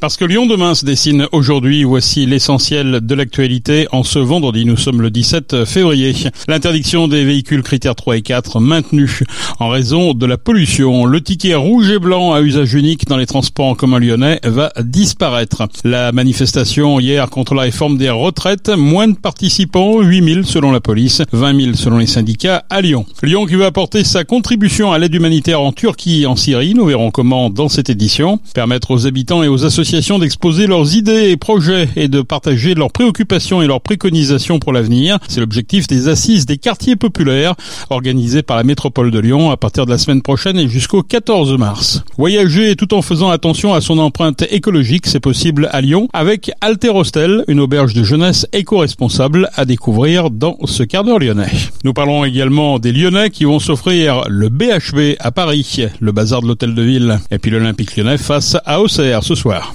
Parce que Lyon demain se dessine aujourd'hui, voici l'essentiel de l'actualité. En ce vendredi, nous sommes le 17 février. L'interdiction des véhicules critères 3 et 4 maintenue en raison de la pollution. Le ticket rouge et blanc à usage unique dans les transports en commun lyonnais va disparaître. La manifestation hier contre la réforme des retraites, moins de participants, 8000 selon la police, 20 000 selon les syndicats à Lyon. Lyon qui va apporter sa contribution à l'aide humanitaire en Turquie et en Syrie. Nous verrons comment dans cette édition. Permettre aux habitants et aux associations d'exposer leurs idées et projets et de partager leurs préoccupations et leurs préconisations pour l'avenir. C'est l'objectif des assises des quartiers populaires organisées par la métropole de Lyon à partir de la semaine prochaine et jusqu'au 14 mars. Voyager tout en faisant attention à son empreinte écologique, c'est possible à Lyon avec Alterostel, une auberge de jeunesse éco-responsable à découvrir dans ce quart d'heure lyonnais. Nous parlons également des Lyonnais qui vont s'offrir le BHB à Paris, le bazar de l'hôtel de ville, et puis l'Olympique lyonnais face à Auxerre ce soir.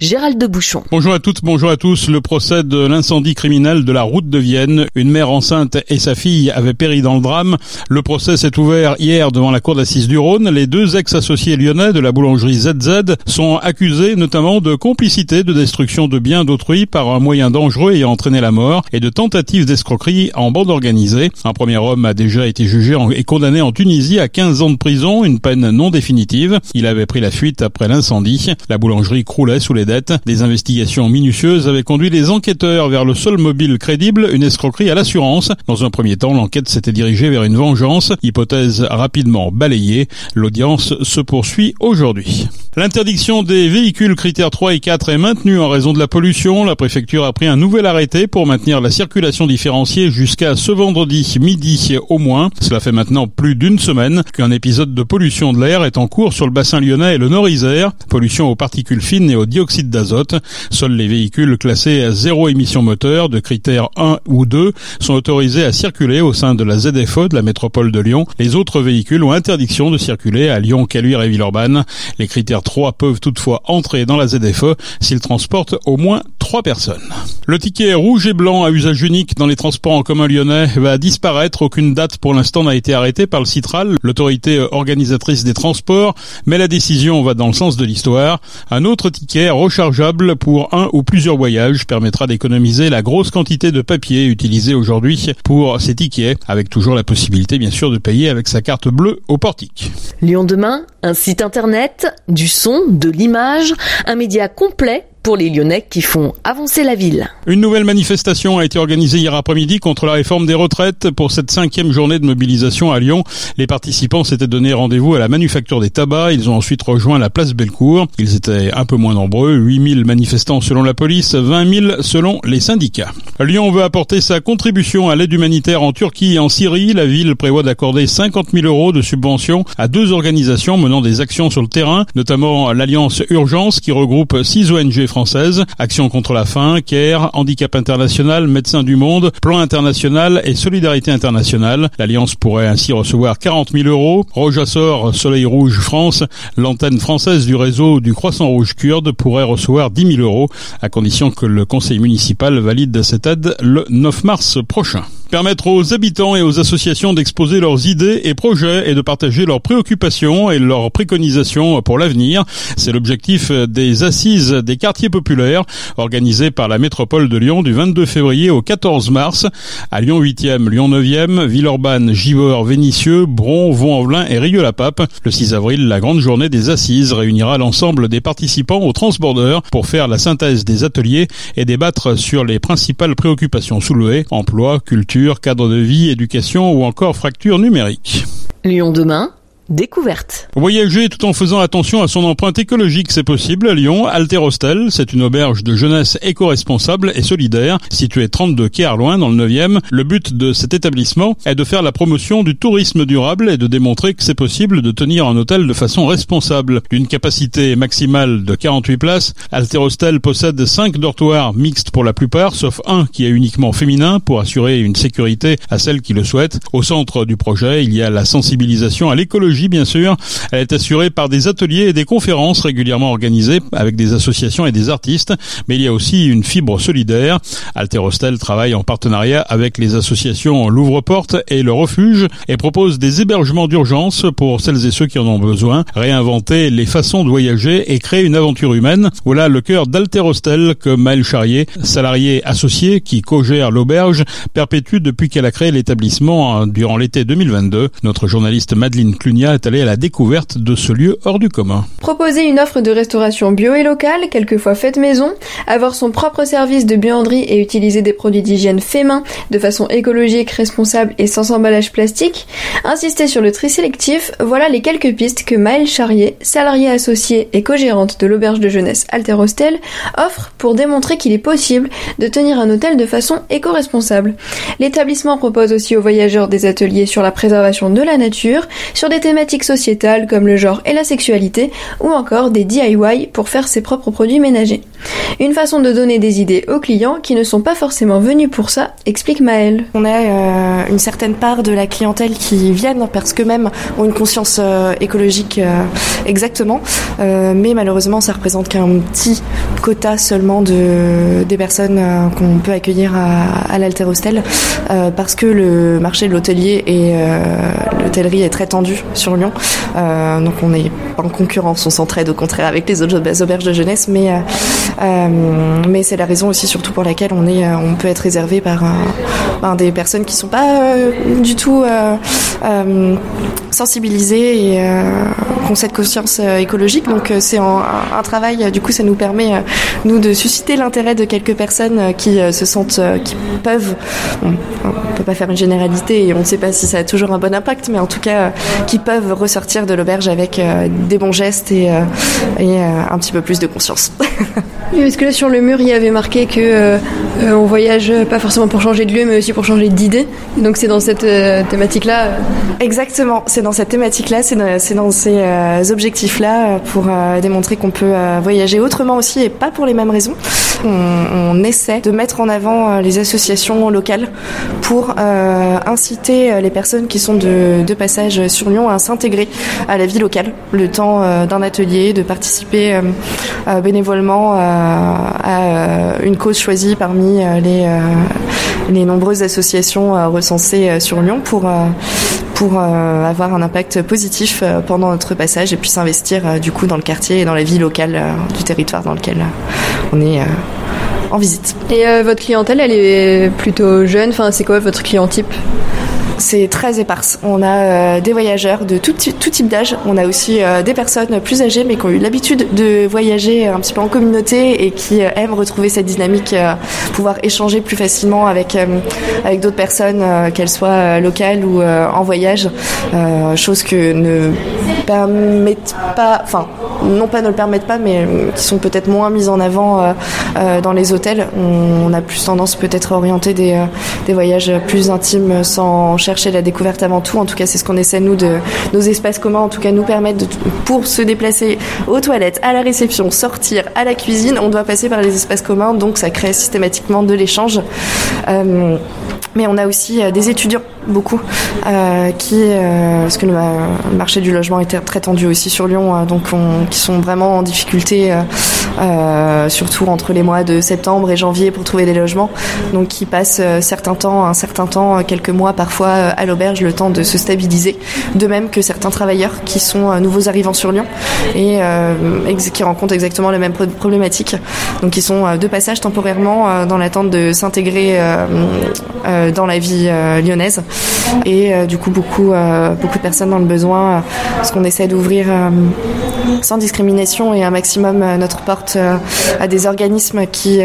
Gérald de Bouchon. Bonjour à toutes, bonjour à tous. Le procès de l'incendie criminel de la route de Vienne. Une mère enceinte et sa fille avaient péri dans le drame. Le procès s'est ouvert hier devant la cour d'assises du Rhône. Les deux ex-associés lyonnais de la boulangerie ZZ sont accusés notamment de complicité de destruction de biens d'autrui par un moyen dangereux ayant entraîné la mort et de tentative d'escroquerie en bande organisée. Un premier homme a déjà été jugé et condamné en Tunisie à 15 ans de prison, une peine non définitive. Il avait pris la fuite après l'incendie. La boulangerie croulait sous les des investigations minutieuses avaient conduit les enquêteurs vers le seul mobile crédible, une escroquerie à l'assurance. Dans un premier temps, l'enquête s'était dirigée vers une vengeance, hypothèse rapidement balayée. L'audience se poursuit aujourd'hui. L'interdiction des véhicules critères 3 et 4 est maintenue en raison de la pollution. La préfecture a pris un nouvel arrêté pour maintenir la circulation différenciée jusqu'à ce vendredi midi au moins. Cela fait maintenant plus d'une semaine qu'un épisode de pollution de l'air est en cours sur le bassin lyonnais et le Nord-Isère. Pollution aux particules fines et au dioxyde Seuls les véhicules classés à zéro émission moteur de critères 1 ou 2 sont autorisés à circuler au sein de la ZFE de la métropole de Lyon. Les autres véhicules ont interdiction de circuler à Lyon, Caluire et Villeurbanne. Les critères 3 peuvent toutefois entrer dans la ZFE s'ils transportent au moins 3 personnes. Le ticket rouge et blanc à usage unique dans les transports en commun lyonnais va disparaître. Aucune date pour l'instant n'a été arrêtée par le Citral, l'autorité organisatrice des transports, mais la décision va dans le sens de l'histoire. Un autre ticket rechargeable pour un ou plusieurs voyages permettra d'économiser la grosse quantité de papier utilisé aujourd'hui pour ces tickets, avec toujours la possibilité bien sûr de payer avec sa carte bleue au portique. Lyon demain, un site internet, du son, de l'image, un média complet pour les Lyonnais qui font avancer la ville. Une nouvelle manifestation a été organisée hier après-midi contre la réforme des retraites. Pour cette cinquième journée de mobilisation à Lyon, les participants s'étaient donné rendez-vous à la Manufacture des Tabacs. Ils ont ensuite rejoint la place Bellecour. Ils étaient un peu moins nombreux, 8000 manifestants selon la police, 20 000 selon les syndicats. Lyon veut apporter sa contribution à l'aide humanitaire en Turquie et en Syrie. La ville prévoit d'accorder 50 000 euros de subventions à deux organisations menant des actions sur le terrain, notamment l'Alliance Urgence qui regroupe six ONG Action contre la faim, CARE, Handicap International, Médecins du Monde, Plan International et Solidarité Internationale. L'Alliance pourrait ainsi recevoir 40 000 euros. Rojassor, Soleil Rouge France, l'antenne française du réseau du Croissant Rouge Kurde pourrait recevoir 10 000 euros, à condition que le conseil municipal valide cette aide le 9 mars prochain permettre aux habitants et aux associations d'exposer leurs idées et projets et de partager leurs préoccupations et leurs préconisations pour l'avenir. C'est l'objectif des assises des quartiers populaires organisées par la métropole de Lyon du 22 février au 14 mars à Lyon 8e, Lyon 9e, Villeurbanne, Givors, Vénissieux, Bron, Vaux-en-Velin et Rieux-la-Pape. Le 6 avril, la grande journée des assises réunira l'ensemble des participants au transborder pour faire la synthèse des ateliers et débattre sur les principales préoccupations soulevées, emploi, culture, cadre de vie, éducation ou encore fracture numérique. Lyon demain Découverte. Voyager tout en faisant attention à son empreinte écologique, c'est possible à Lyon. Alterostel, c'est une auberge de jeunesse éco-responsable et solidaire, située 32 quai Arloin dans le 9e. Le but de cet établissement est de faire la promotion du tourisme durable et de démontrer que c'est possible de tenir un hôtel de façon responsable. D'une capacité maximale de 48 places, Alterostel possède 5 dortoirs mixtes pour la plupart, sauf un qui est uniquement féminin pour assurer une sécurité à celles qui le souhaitent. Au centre du projet, il y a la sensibilisation à l'écologie bien sûr. Elle est assurée par des ateliers et des conférences régulièrement organisées avec des associations et des artistes, mais il y a aussi une fibre solidaire. Alterostel travaille en partenariat avec les associations Louvre-Porte et Le Refuge et propose des hébergements d'urgence pour celles et ceux qui en ont besoin, réinventer les façons de voyager et créer une aventure humaine. Voilà le cœur d'Alterostel que Maël Charrier, salarié associé qui co-gère l'auberge, perpétue depuis qu'elle a créé l'établissement hein, durant l'été 2022. Notre journaliste Madeleine Clunia est allée à la découverte de ce lieu hors du commun. Proposer une offre de restauration bio et locale, quelquefois faite maison, avoir son propre service de buanderie et utiliser des produits d'hygiène faits main de façon écologique, responsable et sans emballage plastique, insister sur le tri sélectif, voilà les quelques pistes que Maëlle Charrier, salariée associée et co-gérante de l'auberge de jeunesse Alter Hostel, offre pour démontrer qu'il est possible de tenir un hôtel de façon éco-responsable. L'établissement propose aussi aux voyageurs des ateliers sur la préservation de la nature, sur des thématiques sociétales comme le genre et la sexualité, ou encore des DIY pour faire ses propres produits ménagers. Une façon de donner des idées aux clients qui ne sont pas forcément venus pour ça, explique Maëlle. On a euh, une certaine part de la clientèle qui viennent parce que même ont une conscience euh, écologique euh, exactement, mais malheureusement ça représente qu'un petit quota seulement de des personnes qu'on peut accueillir à, à l'Alter Hostel parce que le marché de l'hôtelier et l'hôtellerie est très tendu sur Lyon, donc on pas en concurrence, on s'entraide au contraire avec les autres auberges de jeunesse, mais euh, mais c'est la raison aussi surtout pour laquelle on est, euh, on peut être réservé par, par des personnes qui sont pas euh, du tout sensibilisées et qui ont cette conscience écologique. Donc c'est un, un, travail. Du coup, ça nous permet nous de susciter l'intérêt de quelques personnes qui se sentent, qui peuvent. on peut pas faire une généralité et on ne sait pas si ça a toujours un bon impact, mais en tout cas, qui peuvent ressortir de l'auberge avec des bons gestes et, et un petit peu plus de conscience. parce que là sur le mur il y avait marqué que euh, euh, on voyage pas forcément pour changer de lieu mais aussi pour changer d'idée. Donc c'est dans cette euh, thématique là. Exactement, c'est dans cette thématique là, c'est dans, dans, ces objectifs là pour démontrer qu'on peut voyager autrement aussi et pas pour les mêmes raisons. On, essaie de mettre en avant les associations locales pour inciter les personnes qui sont de, passage sur Lyon à s'intégrer à la vie locale le temps d'un atelier, de participer bénévolement à euh, une cause choisie parmi euh, les, euh, les nombreuses associations recensées sur Lyon pour pour avoir un impact positif pendant notre passage et puis s'investir du coup dans le quartier et dans la vie locale du territoire dans lequel on est en visite. Et votre clientèle, elle est plutôt jeune? Enfin, c'est quoi votre client type? C'est très éparse. On a euh, des voyageurs de tout, tout type d'âge. On a aussi euh, des personnes plus âgées mais qui ont eu l'habitude de voyager un petit peu en communauté et qui euh, aiment retrouver cette dynamique, pouvoir échanger plus facilement avec, avec d'autres personnes, qu'elles soient locales ou en voyage. chose que ne permettent pas, enfin, non pas ne le permettent pas, mais qui sont peut-être moins mises en avant dans les hôtels. On, a plus tendance peut-être à orienter des, voyages plus intimes sans chercher la découverte avant tout. En tout cas, c'est ce qu'on essaie, nous, de nos espaces communs, en tout cas, nous permettre de, pour se déplacer aux toilettes, à la réception, sortir, à la cuisine, on doit passer par les espaces communs, donc ça crée systématiquement de l'échange. Euh, mais on a aussi euh, des étudiants, beaucoup, euh, qui, euh, parce que le, marché du logement est très tendu aussi sur Lyon, donc qui sont vraiment en difficulté, surtout entre les mois de septembre et janvier pour trouver des logements. Donc qui passent certains temps, un certain temps, quelques mois parfois à l'auberge, le temps de se stabiliser. De même que certains travailleurs qui sont nouveaux arrivants sur Lyon et qui rencontrent exactement les mêmes problématiques. Donc qui sont de passage temporairement dans l'attente de s'intégrer euh, dans la vie euh, lyonnaise. Et euh, du coup, beaucoup, beaucoup de personnes dans le besoin, parce qu'on essaie d'ouvrir sans discrimination et un maximum notre porte à des organismes qui,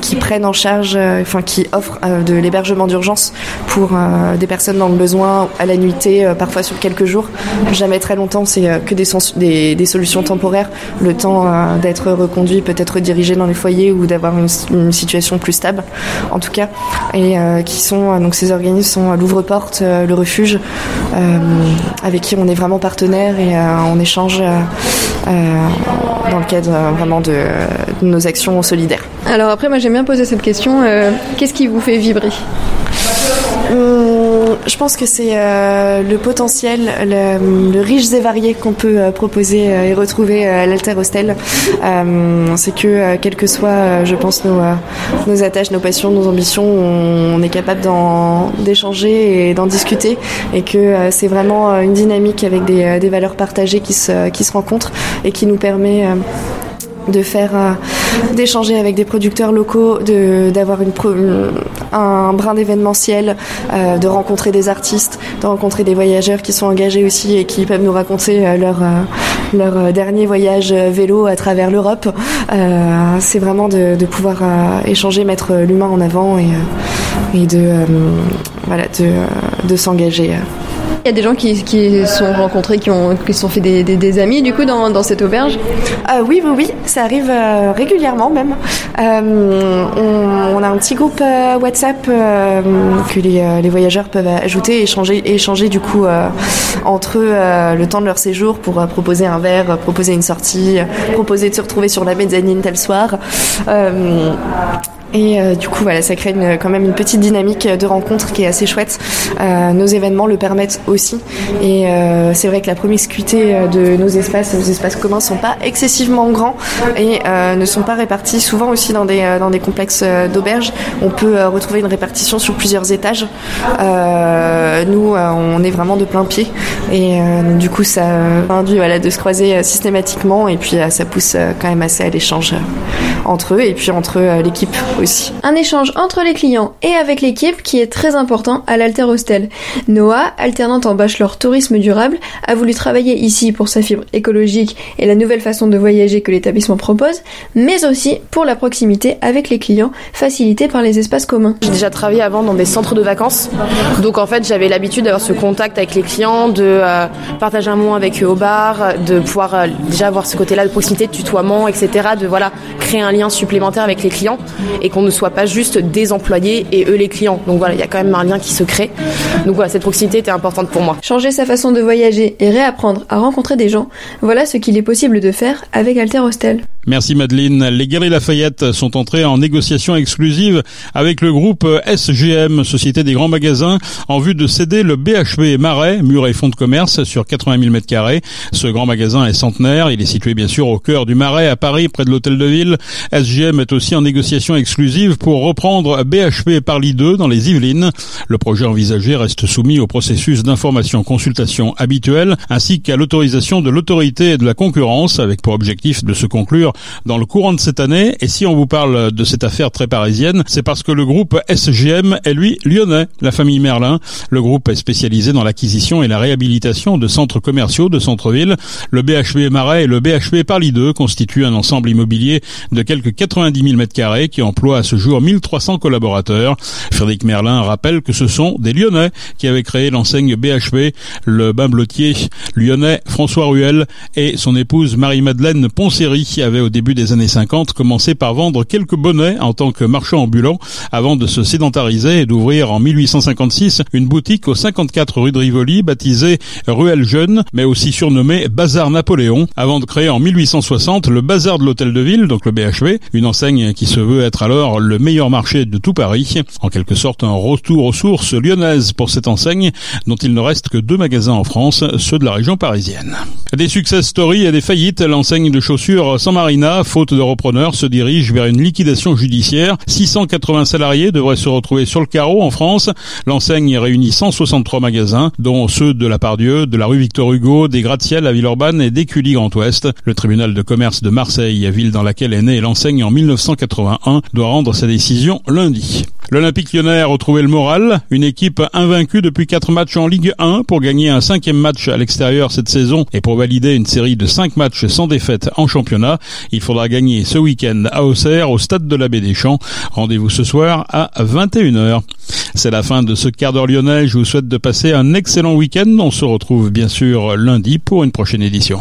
qui prennent en charge, enfin qui offrent de l'hébergement d'urgence pour des personnes dans le besoin à la nuitée, parfois sur quelques jours. Jamais très longtemps, c'est que des, des, des, solutions temporaires, le temps d'être reconduit, peut-être redirigé dans les foyers ou d'avoir une, une, situation plus stable, en tout cas et euh, qui sont euh, donc ces organismes sont l'ouvre-porte, euh, le refuge, avec qui on est vraiment partenaire et on échange dans le cadre vraiment de, nos actions solidaires. Alors après, moi j'aime bien poser cette question. Qu'est-ce qui vous fait vibrer? Je pense que c'est euh, le potentiel, le, riche et varié qu'on peut euh, proposer euh, et retrouver à l'Alter Hostel. c'est que, quelles que soient, je pense, nos, nos attaches, nos passions, nos ambitions, on, est capable d'échanger et d'en discuter. Et que c'est vraiment une dynamique avec des, valeurs partagées qui se, qui se rencontrent et qui nous permet de faire d'échanger avec des producteurs locaux, de d'avoir une, un brin d'événementiel, euh, de rencontrer des artistes, de rencontrer des voyageurs qui sont engagés aussi et qui peuvent nous raconter euh, leur leur dernier voyage vélo à travers l'Europe. c'est vraiment de, pouvoir échanger, mettre l'humain en avant et, de s'engager. Il y a des gens qui, qui sont rencontrés, qui ont qui sont fait des, des, amis du coup dans, dans cette auberge euh, Oui, oui, oui, ça arrive euh, régulièrement même. Euh, on, a un petit groupe WhatsApp que les, les, voyageurs peuvent ajouter, échanger, échanger du coup entre eux le temps de leur séjour pour proposer un verre, proposer une sortie, proposer de se retrouver sur la mezzanine tel soir. Et euh, du coup, voilà, ça crée une, quand même une petite dynamique de rencontre qui est assez chouette. Euh, nos événements le permettent aussi. Et euh, c'est vrai que la promiscuité de nos espaces, nos espaces communs, sont pas excessivement grands et ne sont pas répartis souvent aussi dans des dans des complexes d'auberges. On peut retrouver une répartition sur plusieurs étages. nous, on est vraiment de plein pied et du coup, ça induit voilà de se croiser systématiquement et puis ça pousse quand même assez à l'échange entre eux et puis entre l'équipe un échange entre les clients et avec l'équipe qui est très important à l'Alter Hostel. Noah, alternante en bachelor tourisme durable, a voulu travailler ici pour sa fibre écologique et la nouvelle façon de voyager que l'établissement propose, mais aussi pour la proximité avec les clients facilitée par les espaces communs. J'ai déjà travaillé avant dans des centres de vacances, donc en fait j'avais l'habitude d'avoir ce contact avec les clients, de euh, partager un moment avec eux au bar, de pouvoir euh, déjà avoir ce côté-là de proximité, de tutoiement, etc., de voilà créer un lien supplémentaire avec les clients et qu'on ne soit pas juste des employés et eux les clients. Donc voilà, il y a quand même un lien qui se crée. Donc voilà, cette proximité était importante pour moi. Changer sa façon de voyager et réapprendre à rencontrer des gens, voilà ce qu'il est possible de faire avec Alter Hostel. Merci Madeleine. Les Galeries Lafayette sont entrées en négociation exclusive avec le groupe SGM, Société des Grands Magasins, en vue de céder le BHB Marais, mur et fonds de commerce, sur 80 000 m2. Ce grand magasin est centenaire. Il est situé bien sûr au cœur du Marais, à Paris, près de l'Hôtel de Ville. SGM est aussi en négociation exclusive pour reprendre BHP Parly 2 dans les Yvelines. Le projet envisagé reste soumis au processus d'information-consultation habituel, ainsi qu'à l'autorisation de l'autorité et de la concurrence, avec pour objectif de se conclure dans le courant de cette année. Et si on vous parle de cette affaire très parisienne, c'est parce que le groupe SGM est lui lyonnais, la famille Merlin. Le groupe est spécialisé dans l'acquisition et la réhabilitation de centres commerciaux de centre-ville. Le BHP Marais et le BHP Parly 2 constituent un ensemble immobilier de quelques 90 000 m2 qui emploie à ce jour 1300 collaborateurs. Frédéric Merlin rappelle que ce sont des Lyonnais qui avaient créé l'enseigne BHP. Le bain blottier lyonnais François Ruel et son épouse Marie-Madeleine Poncery avaient au début des années 50 commencé par vendre quelques bonnets en tant que marchand ambulant avant de se sédentariser et d'ouvrir en 1856 une boutique au 54 rue de Rivoli baptisée Ruelle Jeune mais aussi surnommée Bazar Napoléon avant de créer en 1860 le Bazar de l'Hôtel de Ville donc le BHV une enseigne qui se veut être alors le meilleur marché de tout Paris. En quelque sorte un retour aux sources lyonnaises pour cette enseigne dont il ne reste que deux magasins en France ceux de la région parisienne. Des success stories et des faillites l'enseigne de chaussures San Faute de repreneurs, se dirige vers une liquidation judiciaire. 680 salariés devraient se retrouver sur le carreau en France. L'enseigne réunit 163 magasins, dont ceux de la Pardieu, de la rue Victor Hugo, des gratte-ciel à Villeurbanne et d'Écully Grand Ouest. Le tribunal de commerce de Marseille, ville dans laquelle est née l'enseigne en 1981, doit rendre sa décision lundi. L'Olympique lyonnais a retrouvé le moral, une équipe invaincue depuis quatre matchs en Ligue 1 pour gagner un cinquième match à l'extérieur cette saison et pour valider une série de cinq matchs sans défaite en championnat. Il faudra gagner ce week-end à Auxerre au stade de la Baie des Champs. Rendez-vous ce soir à 21h. C'est la fin de ce quart d'heure lyonnais. Je vous souhaite de passer un excellent week-end. On se retrouve bien sûr lundi pour une prochaine édition.